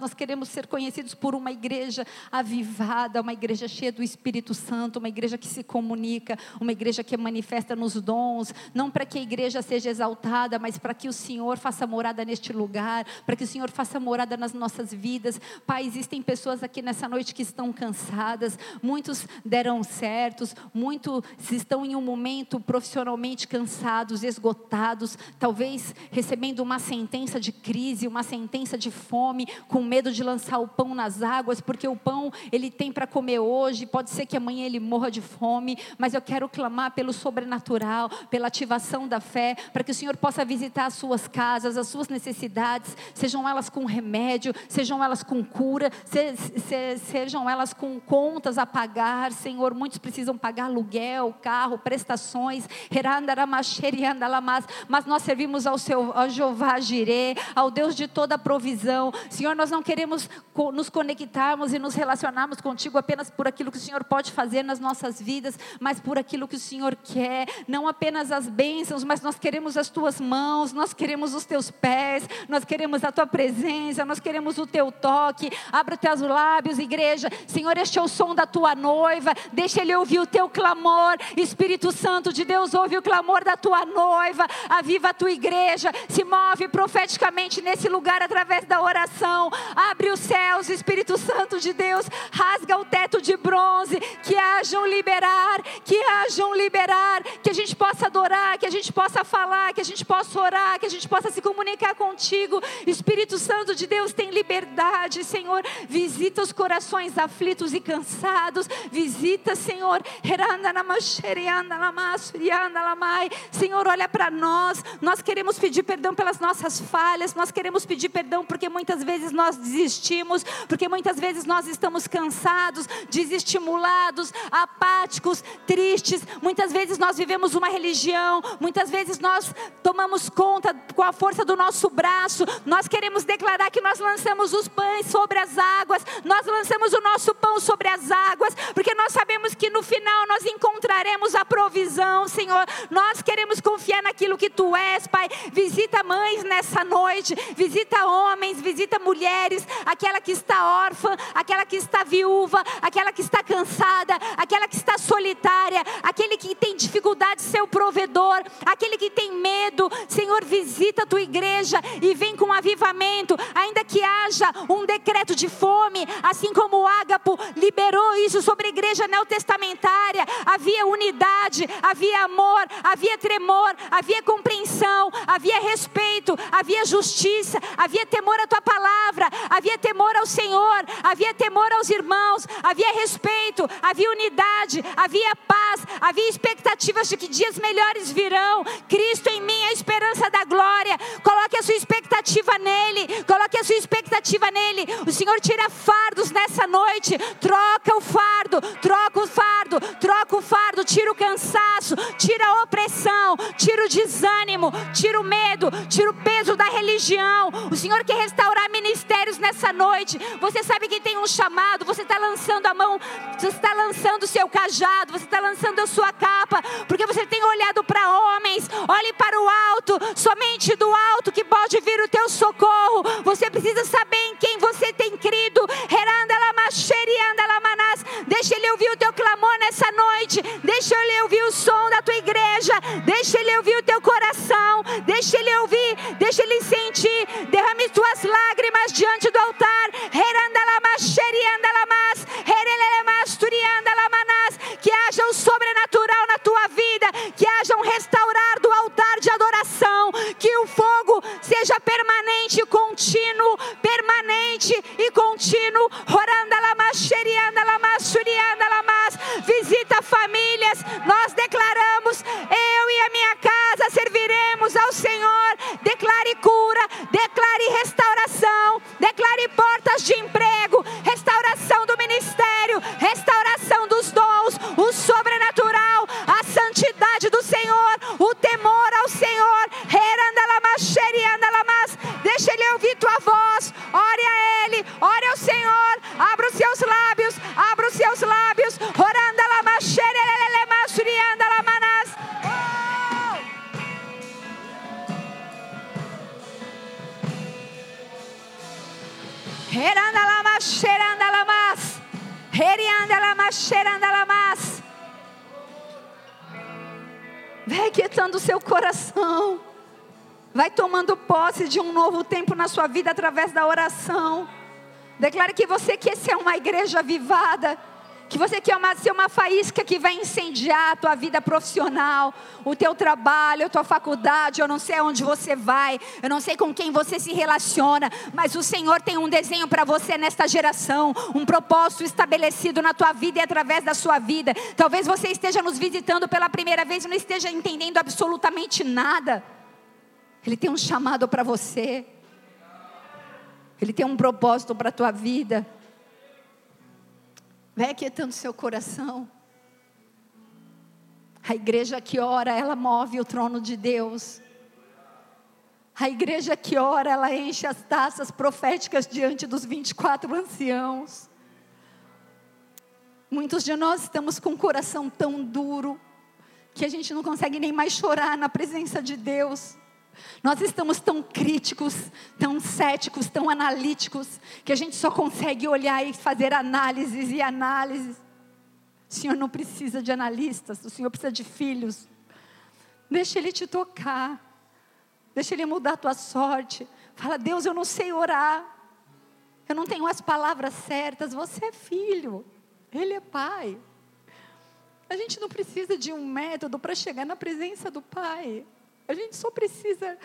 Speaker 1: Nós queremos ser conhecidos por uma igreja avivada, uma igreja cheia do Espírito Santo, uma igreja que se comunica, uma igreja que manifesta nos dons, não para que a igreja seja exaltada, mas para que o Senhor faça morada neste lugar, para que o Senhor faça morada nas nossas vidas. Pai, existem pessoas aqui nessa noite que estão cansadas, muitos deram certos, muitos estão em um momento profissionalmente cansados, esgotados, talvez recebendo uma sentença de crise, uma sentença de fome, com medo de lançar o pão nas águas, porque o pão ele tem para comer hoje, pode ser que amanhã ele morra de fome, mas eu quero clamar pelo sobrenatural, pela ativação da fé, para que o Senhor possa visitar as suas casas, as suas necessidades, sejam elas com remédio, sejam elas com cura, se, se, sejam elas com contas a pagar, Senhor, muitos precisam pagar aluguel, carro, prestações, mas nós servimos ao seu ao Jeová Jireh, ao Deus de toda provisão. Senhor, nós não queremos nos conectarmos e nos relacionarmos contigo apenas por aquilo que o Senhor pode fazer nas nossas vidas, mas por aquilo que o Senhor quer, não apenas as bênçãos, mas nós queremos as tuas mãos, nós queremos os teus pés, nós queremos a tua presença, nós queremos o teu toque. Abra os teus lábios, igreja. Senhor, este é o som da tua noiva. Deixa ele ouvir o teu clamor. Espírito Santo de Deus, ouve o clamor da tua noiva, aviva a tua igreja, se move profeticamente nesse lugar através da oração. Abre os céus, Espírito Santo de Deus, rasga o teto de bronze, que hajam liberar, que hajam liberar, que a gente possa adorar, que a gente possa falar, que a gente possa orar, que a gente possa se comunicar contigo. Espírito Santo de Deus, tem liberdade, Senhor. Visita os corações aflitos e cansados. Visita, Senhor. Senhor, olha para nós. Nós queremos pedir perdão pelas nossas falhas. Nós queremos pedir perdão porque muitas vezes nós desistimos, porque muitas vezes nós estamos cansados, desestimulados, apáticos, tristes. Muitas vezes nós vivemos uma religião, muitas vezes nós tomamos conta com a força do nosso braço. Nós queremos declarar que nós lançamos os pães sobre as águas, nós lançamos o nosso pão sobre as águas, porque nós sabemos que no final nós encontraremos a provisão, Senhor. Nós queremos confiar naquilo que tu és, Pai. Visita mães nessa noite, visita homens, visita mulheres, aquela que está órfã, aquela que está viúva, aquela que está cansada, aquela que está solitária, aquele que tem dificuldade de ser o provedor, aquele que tem medo. Senhor, visita a tua igreja e vem com avivamento, ainda que haja um decreto de fome, assim como o Ágapo liberou isso sobre a igreja neotestamentária. Havia unidade, havia amor, havia tremor, havia compreensão, havia respeito, havia justiça, havia temor à tua palavra, havia temor ao Senhor, havia temor aos irmãos, havia respeito, havia unidade, havia paz, havia expectativas de que dias melhores virão. Cristo em mim é a esperança da glória. Coloque a sua expectativa nele, coloque a sua expectativa nele. O Senhor tira fardos nessa noite, troca o fardo, troca o fardo, troca o fardo, tira o cansaço, tira a opressão, tira o desânimo, tira o medo, tira o peso da religião. O Senhor quer restaurar ministérios nessa noite. Você sabe que tem um chamado, você está lançando a mão, você está lançando o seu cajado, você está lançando a sua capa, porque você tem olhado para homens. Olhe para o alto, somente do alto que pode vir o teu socorro. Você precisa saber em quem. Deixa ele ouvir o teu clamor nessa noite. Deixa ele ouvir o som da tua igreja. Deixa ele ouvir o teu coração. Deixa ele ouvir, deixa ele sentir. Derrame tuas lágrimas diante do altar. Que haja um sobrenatural na tua vida. Que haja um restaurar do altar de adoração. Que o fogo seja permanente, contínuo, permanente e contínuo. Visita famílias. Nós declaramos: eu e a minha casa serviremos ao Senhor. Declare cura, declare restauração, declare portas de emprego, restauração do ministério, sobrenatural, a santidade do Senhor, o temor ao Senhor. Deixa Ele ouvir tua voz. Ore a Ele, ore ao Senhor. Abra os seus lábios, abra os seus lábios. Oranda lama xerelele masurianda. Heranda lamas. Vai quietando o seu coração. Vai tomando posse de um novo tempo na sua vida através da oração. Declare que você quer ser uma igreja avivada. Que você quer uma, ser uma faísca que vai incendiar a tua vida profissional, o teu trabalho, a tua faculdade. Eu não sei aonde você vai, eu não sei com quem você se relaciona, mas o Senhor tem um desenho para você nesta geração, um propósito estabelecido na tua vida e através da sua vida. Talvez você esteja nos visitando pela primeira vez e não esteja entendendo absolutamente nada. Ele tem um chamado para você. Ele tem um propósito para a tua vida. Vai aquietando seu coração. A igreja que ora, ela move o trono de Deus. A igreja que ora, ela enche as taças proféticas diante dos 24 anciãos. Muitos de nós estamos com o coração tão duro que a gente não consegue nem mais chorar na presença de Deus. Nós estamos tão críticos, tão céticos, tão analíticos, que a gente só consegue olhar e fazer análises e análises. O Senhor não precisa de analistas, o Senhor precisa de filhos. Deixa Ele te tocar, deixa Ele mudar a tua sorte. Fala, Deus, eu não sei orar, eu não tenho as palavras certas. Você é filho, Ele é pai.
Speaker 2: A gente não precisa de um método para chegar na presença do Pai. A gente só precisa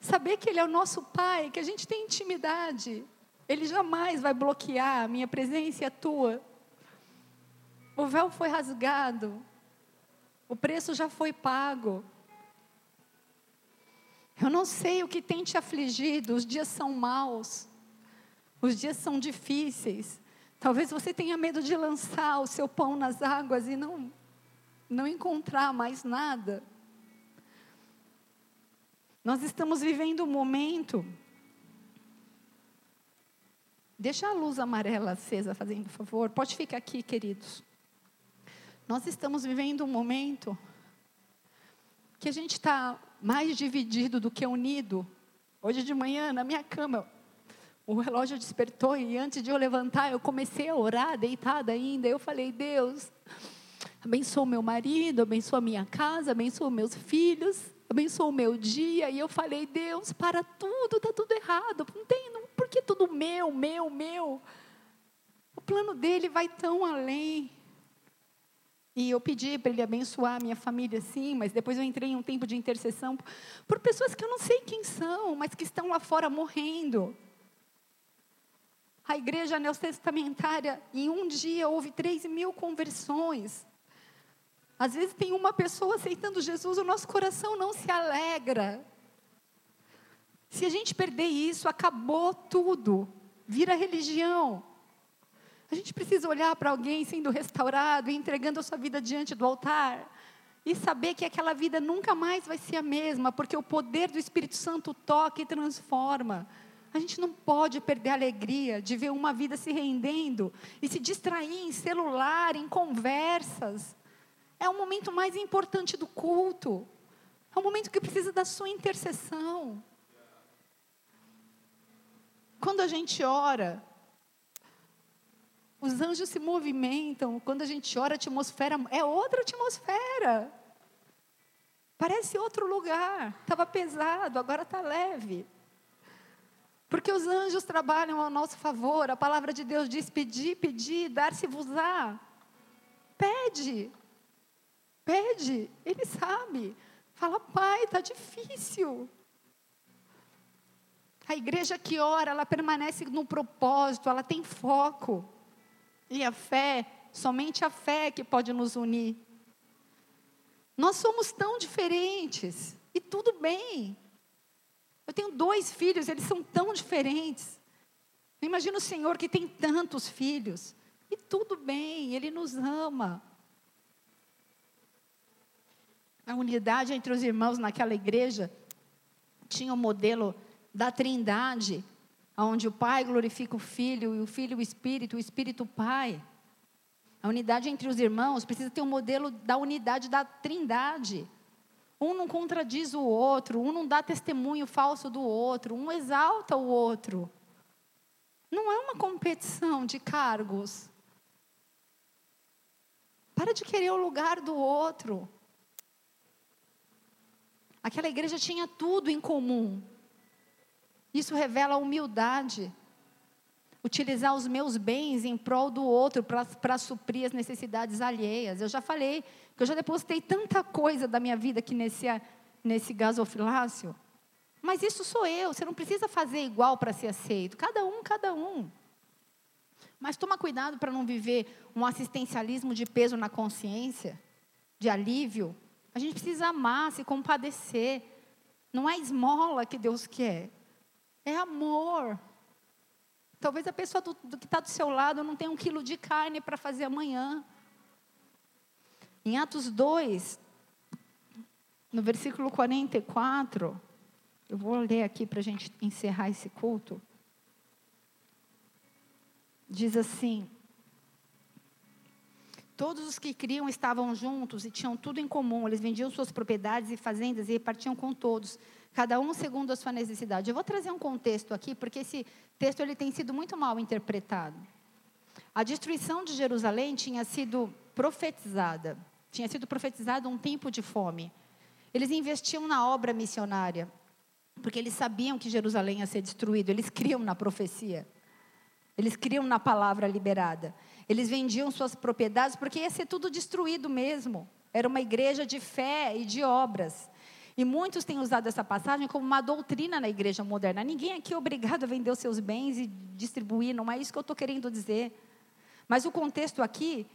Speaker 2: saber que Ele é o nosso Pai, que a gente tem intimidade. Ele jamais vai bloquear a minha presença e a tua. O véu foi rasgado. O preço já foi pago. Eu não sei o que tem te afligido, os dias são maus, os dias são difíceis. Talvez você tenha medo de lançar o seu pão nas águas e não, não encontrar mais nada. Nós estamos vivendo um momento. Deixa a luz amarela acesa, fazendo favor. Pode ficar aqui, queridos. Nós estamos vivendo um momento que a gente está mais dividido do que unido. Hoje de manhã, na minha cama, o relógio despertou e antes de eu levantar, eu comecei a orar, deitada ainda. Eu falei, Deus, abençoa meu marido, abençoa a minha casa, abençoa meus filhos, abençoa o meu dia. E eu falei, Deus, para tudo, está tudo errado. Não tem, não, por que tudo meu, meu, meu? O plano dele vai tão além. E eu pedi para ele abençoar a minha família, sim, mas depois eu entrei em um tempo de intercessão por pessoas que eu não sei quem são, mas que estão lá fora morrendo. A igreja neotestamentária, em um dia, houve 3 mil conversões. Às vezes tem uma pessoa aceitando Jesus, o nosso coração não se alegra. Se a gente perder isso, acabou tudo, vira religião. A gente precisa olhar para alguém sendo restaurado e entregando a sua vida diante do altar e saber que aquela vida nunca mais vai ser a mesma, porque o poder do Espírito Santo toca e transforma. A gente não pode perder a alegria de ver uma vida se rendendo e se distrair em celular, em conversas. É o momento mais importante do culto. É o momento que precisa da sua intercessão. Quando a gente ora, os anjos se movimentam. Quando a gente ora, a atmosfera é outra atmosfera. Parece outro lugar. Estava pesado, agora está leve. Porque os anjos trabalham ao nosso favor. A palavra de Deus diz: pedir, pedir, dar-se-vos-á. Pede. Pede. Ele sabe. Fala, pai, está difícil. A igreja que ora, ela permanece no propósito, ela tem foco. E a fé, somente a fé que pode nos unir. Nós somos tão diferentes e tudo bem. Eu tenho dois filhos, eles são tão diferentes. Imagina o Senhor que tem tantos filhos e tudo bem, Ele nos ama. A unidade entre os irmãos naquela igreja tinha o um modelo da Trindade, onde o Pai glorifica o Filho, e o Filho o Espírito, o Espírito o Pai. A unidade entre os irmãos precisa ter um modelo da unidade da Trindade. Um não contradiz o outro, um não dá testemunho falso do outro, um exalta o outro. Não é uma competição de cargos. Para de querer o lugar do outro. Aquela igreja tinha tudo em comum. Isso revela humildade. Utilizar os meus bens em prol do outro para suprir as necessidades alheias. Eu já falei que eu já depositei tanta coisa da minha vida aqui nesse, nesse gasofilácio. Mas isso sou eu, você não precisa fazer igual para ser aceito. Cada um, cada um. Mas toma cuidado para não viver um assistencialismo de peso na consciência, de alívio. A gente precisa amar, se compadecer. Não é esmola que Deus quer. É amor. Talvez a pessoa do, do que está do seu lado não tenha um quilo de carne para fazer amanhã. Em Atos 2, no versículo 44, eu vou ler aqui para a gente encerrar esse culto. Diz assim: Todos os que criam estavam juntos e tinham tudo em comum. Eles vendiam suas propriedades e fazendas e repartiam com todos cada um segundo a sua necessidade. Eu vou trazer um contexto aqui, porque esse texto ele tem sido muito mal interpretado. A destruição de Jerusalém tinha sido profetizada, tinha sido profetizado um tempo de fome. Eles investiam na obra missionária, porque eles sabiam que Jerusalém ia ser destruído, eles criam na profecia. Eles criam na palavra liberada.
Speaker 1: Eles vendiam suas propriedades porque ia ser tudo destruído mesmo. Era uma igreja de fé e de obras. E muitos têm usado essa passagem como uma doutrina na igreja moderna. Ninguém aqui é obrigado a vender os seus bens e distribuir, não é isso que eu estou querendo dizer. Mas o contexto aqui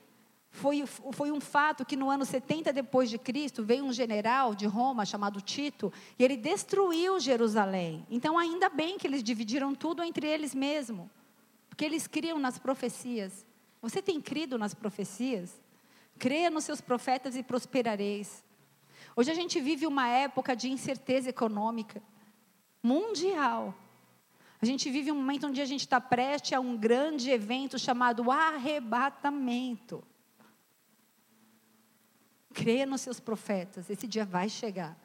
Speaker 1: foi, foi um fato que no ano 70 depois de Cristo veio um general de Roma chamado Tito e ele destruiu Jerusalém. Então ainda bem que eles dividiram tudo entre eles mesmos, porque eles criam nas profecias. Você tem crido nas profecias? Creia nos seus profetas e prosperareis. Hoje a gente vive uma época de incerteza econômica mundial. A gente vive um momento onde a gente está prestes a um grande evento chamado arrebatamento. Creia nos seus profetas, esse dia vai chegar.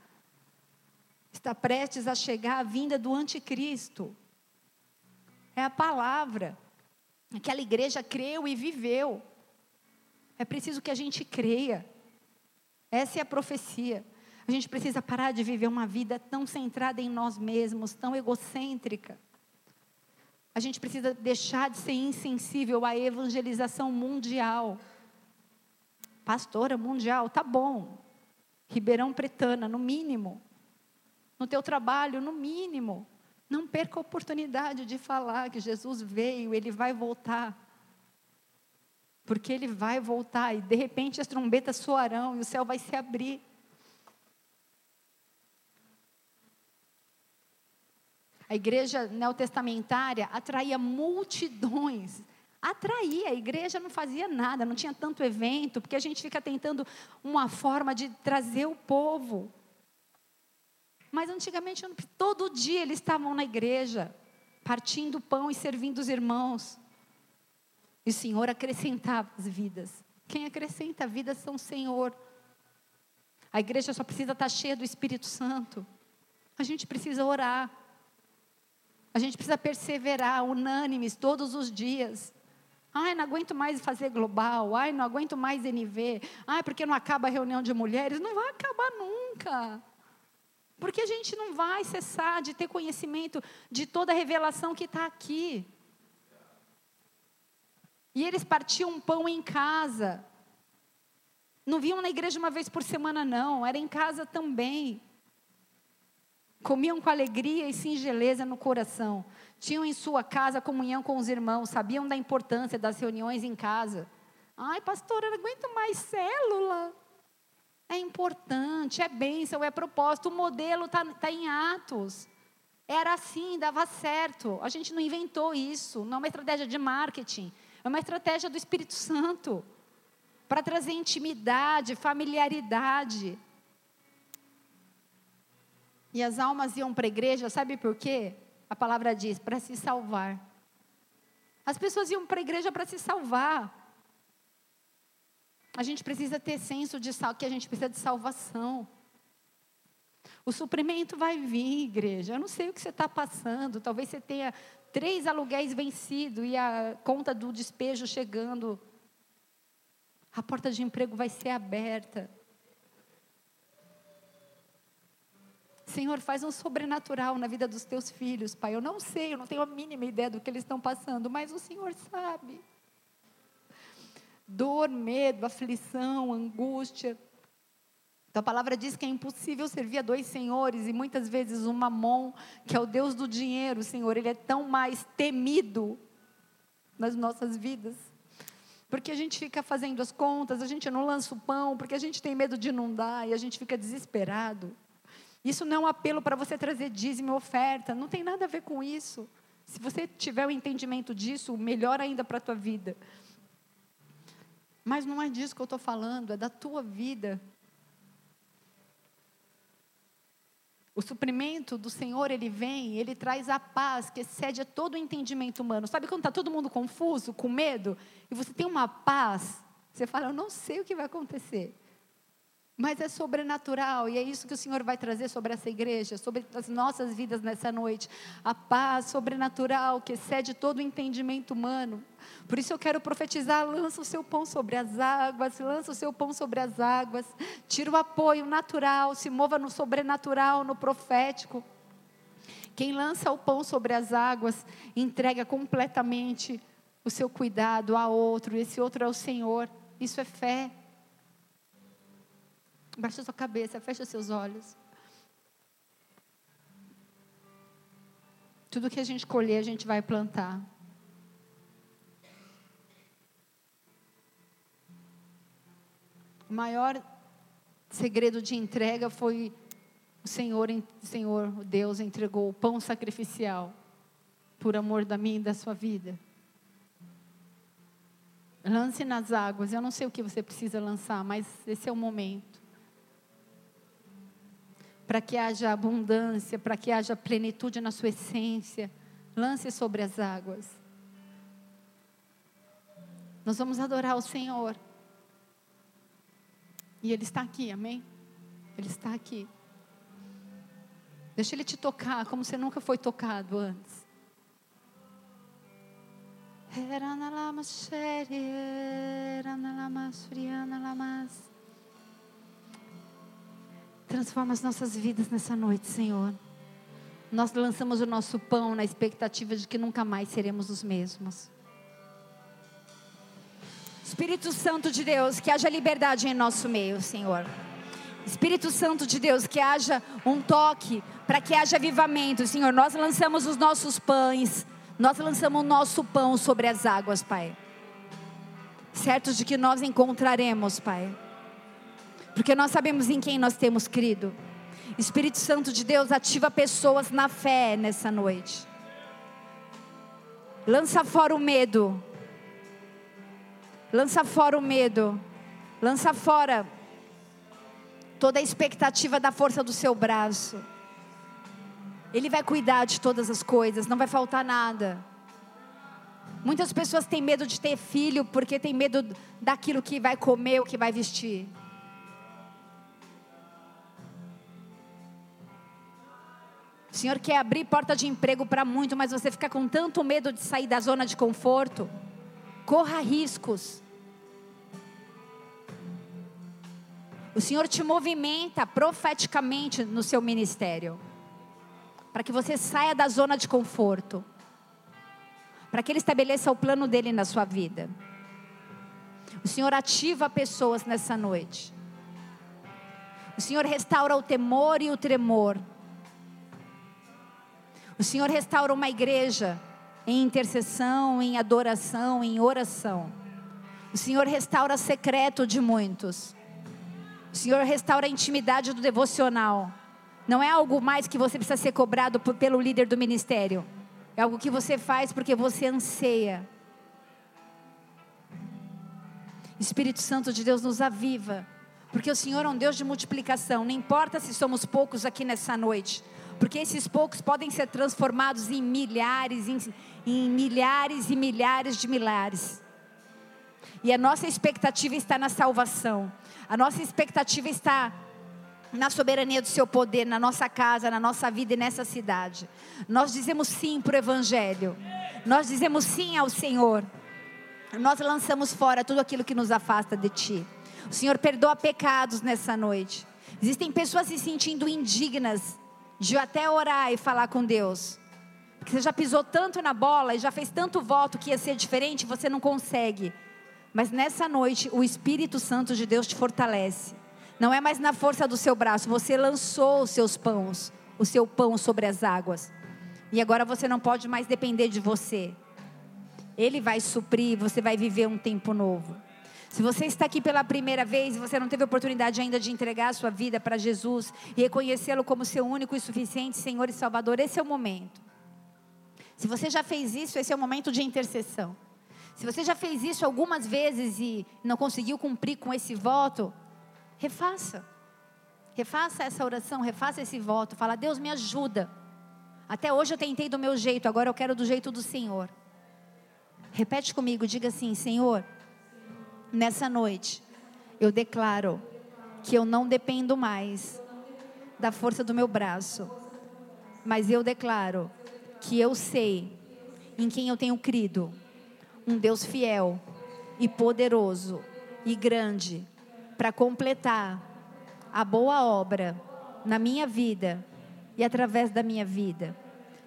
Speaker 1: Está prestes a chegar a vinda do anticristo. É a palavra. Aquela igreja creu e viveu. É preciso que a gente creia. Essa é a profecia. A gente precisa parar de viver uma vida tão centrada em nós mesmos, tão egocêntrica. A gente precisa deixar de ser insensível à evangelização mundial. Pastora mundial, tá bom. Ribeirão Pretana, no mínimo. No teu trabalho, no mínimo. Não perca a oportunidade de falar que Jesus veio, ele vai voltar porque ele vai voltar e de repente as trombetas soarão e o céu vai se abrir. A igreja neotestamentária atraía multidões. Atraía, a igreja não fazia nada, não tinha tanto evento, porque a gente fica tentando uma forma de trazer o povo. Mas antigamente, todo dia eles estavam na igreja, partindo pão e servindo os irmãos. E o Senhor acrescentava as vidas. Quem acrescenta a vida são o Senhor. A igreja só precisa estar cheia do Espírito Santo. A gente precisa orar. A gente precisa perseverar, unânimes, todos os dias. Ai, não aguento mais fazer global. Ai, não aguento mais NV. Ai, porque não acaba a reunião de mulheres. Não vai acabar nunca. Porque a gente não vai cessar de ter conhecimento de toda a revelação que está aqui. E eles partiam pão em casa. Não vinham na igreja uma vez por semana, não, era em casa também. Comiam com alegria e singeleza no coração. Tinham em sua casa comunhão com os irmãos, sabiam da importância das reuniões em casa. Ai, pastor, eu não aguento mais célula. É importante, é bênção, é propósito. O modelo está tá em Atos. Era assim, dava certo. A gente não inventou isso, não é uma estratégia de marketing. É uma estratégia do Espírito Santo para trazer intimidade, familiaridade. E as almas iam para a igreja, sabe por quê? A palavra diz: para se salvar. As pessoas iam para a igreja para se salvar. A gente precisa ter senso de sal, que a gente precisa de salvação. O suprimento vai vir, igreja. Eu não sei o que você está passando. Talvez você tenha três aluguéis vencidos e a conta do despejo chegando. A porta de emprego vai ser aberta. Senhor, faz um sobrenatural na vida dos teus filhos, Pai. Eu não sei, eu não tenho a mínima ideia do que eles estão passando, mas o Senhor sabe. Dor, medo, aflição, angústia, então a palavra diz que é impossível servir a dois senhores e muitas vezes o mamon, que é o Deus do dinheiro, Senhor, ele é tão mais temido nas nossas vidas. Porque a gente fica fazendo as contas, a gente não lança o pão, porque a gente tem medo de não dar e a gente fica desesperado. Isso não é um apelo para você trazer dízimo e oferta, não tem nada a ver com isso. Se você tiver o entendimento disso, melhor ainda para a tua vida. Mas não é disso que eu estou falando, é da tua vida O suprimento do Senhor, ele vem, ele traz a paz que excede a todo o entendimento humano. Sabe quando está todo mundo confuso, com medo, e você tem uma paz, você fala, eu não sei o que vai acontecer. Mas é sobrenatural e é isso que o Senhor vai trazer sobre essa igreja, sobre as nossas vidas nessa noite. A paz sobrenatural que excede todo o entendimento humano. Por isso eu quero profetizar: lança o seu pão sobre as águas, lança o seu pão sobre as águas, tira o apoio natural, se mova no sobrenatural, no profético. Quem lança o pão sobre as águas, entrega completamente
Speaker 2: o seu cuidado a outro, esse outro é o Senhor. Isso é fé. Baixa sua cabeça, fecha seus olhos. Tudo que a gente colher, a gente vai plantar. O maior segredo de entrega foi o Senhor, o Senhor, Deus entregou o pão sacrificial por amor da minha e da sua vida. Lance nas águas. Eu não sei o que você precisa lançar, mas esse é o momento. Para que haja abundância, para que haja plenitude na sua essência, lance sobre as águas. Nós vamos adorar o Senhor. E Ele está aqui, amém? Ele está aqui. Deixa Ele te tocar como você nunca foi tocado antes. Transforma as nossas vidas nessa noite, Senhor. Nós lançamos o nosso pão na expectativa de que nunca mais seremos os mesmos. Espírito Santo de Deus, que haja liberdade em nosso meio, Senhor. Espírito Santo de Deus, que haja um toque, para que haja avivamento, Senhor. Nós lançamos os nossos pães, nós lançamos o nosso pão sobre as águas, Pai. Certos de que nós encontraremos, Pai. Porque nós sabemos em quem nós temos crido. Espírito Santo de Deus, ativa pessoas na fé nessa noite. Lança fora o medo. Lança fora o medo. Lança fora toda a expectativa da força do seu braço. Ele vai cuidar de todas as coisas, não vai faltar nada. Muitas pessoas têm medo de ter filho porque tem medo daquilo que vai comer, o que vai vestir. O Senhor quer abrir porta de emprego para muito, mas você fica com tanto medo de sair da zona de conforto. Corra riscos. O Senhor te movimenta profeticamente no seu ministério. Para que você saia da zona de conforto. Para que Ele estabeleça o plano dele na sua vida. O Senhor ativa pessoas nessa noite. O Senhor restaura o temor e o tremor. O Senhor restaura uma igreja em intercessão, em adoração, em oração. O Senhor restaura secreto de muitos. O Senhor restaura a intimidade do devocional. Não é algo mais que você precisa ser cobrado por, pelo líder do ministério. É algo que você faz porque você anseia. Espírito Santo de Deus nos aviva. Porque o Senhor é um Deus de multiplicação. Não importa se somos poucos aqui nessa noite. Porque esses poucos podem ser transformados em milhares, em, em milhares e milhares de milhares. E a nossa expectativa está na salvação. A nossa expectativa está na soberania do seu poder, na nossa casa, na nossa vida e nessa cidade. Nós dizemos sim para o Evangelho. Nós dizemos sim ao Senhor. Nós lançamos fora tudo aquilo que nos afasta de Ti. O Senhor perdoa pecados nessa noite. Existem pessoas se sentindo indignas de até orar e falar com Deus. Porque você já pisou tanto na bola e já fez tanto voto que ia ser diferente, você não consegue. Mas nessa noite, o Espírito Santo de Deus te fortalece. Não é mais na força do seu braço, você lançou os seus pães, o seu pão sobre as águas. E agora você não pode mais depender de você. Ele vai suprir, você vai viver um tempo novo. Se você está aqui pela primeira vez e você não teve oportunidade ainda de entregar a sua vida para Jesus e reconhecê-lo como seu único e suficiente Senhor e Salvador, esse é o momento. Se você já fez isso, esse é o momento de intercessão. Se você já fez isso algumas vezes e não conseguiu cumprir com esse voto, refaça. Refaça essa oração, refaça esse voto. Fala, Deus me ajuda. Até hoje eu tentei do meu jeito, agora eu quero do jeito do Senhor. Repete comigo, diga assim: Senhor, nessa noite eu declaro que eu não dependo mais da força do meu braço, mas eu declaro que eu sei em quem eu tenho crido um Deus fiel e poderoso e grande para completar a boa obra na minha vida e através da minha vida.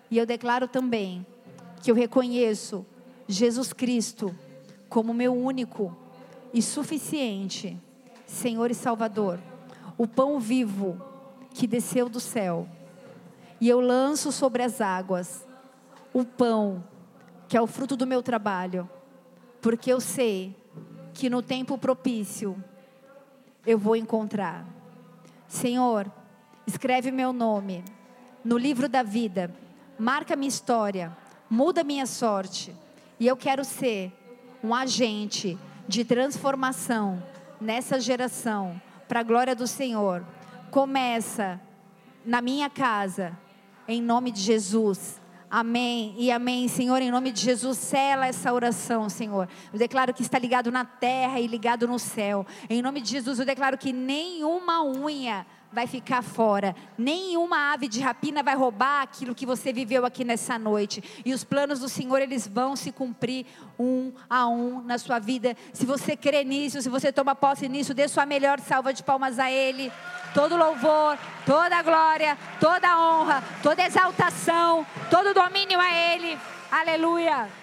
Speaker 2: E eu declaro também que eu reconheço
Speaker 1: Jesus Cristo como meu único e suficiente Senhor e Salvador, o pão vivo que desceu do céu. E eu lanço sobre as águas o pão que é o fruto do meu trabalho, porque eu sei que no tempo propício eu vou encontrar. Senhor, escreve meu nome no livro da vida, marca minha história, muda minha sorte, e eu quero ser um agente de transformação nessa geração, para a glória do Senhor. Começa na minha casa, em nome de Jesus. Amém e amém, Senhor, em nome de Jesus, sela essa oração, Senhor. Eu declaro que está ligado na terra e ligado no céu. Em nome de Jesus, eu declaro que nenhuma unha vai ficar fora. Nenhuma ave de rapina vai roubar aquilo que você viveu aqui nessa noite. E os planos do Senhor, eles vão se cumprir um a um na sua vida. Se você crê nisso, se você toma posse nisso, dê sua melhor salva de palmas a Ele. Todo louvor, toda glória, toda honra, toda exaltação, todo domínio a Ele. Aleluia.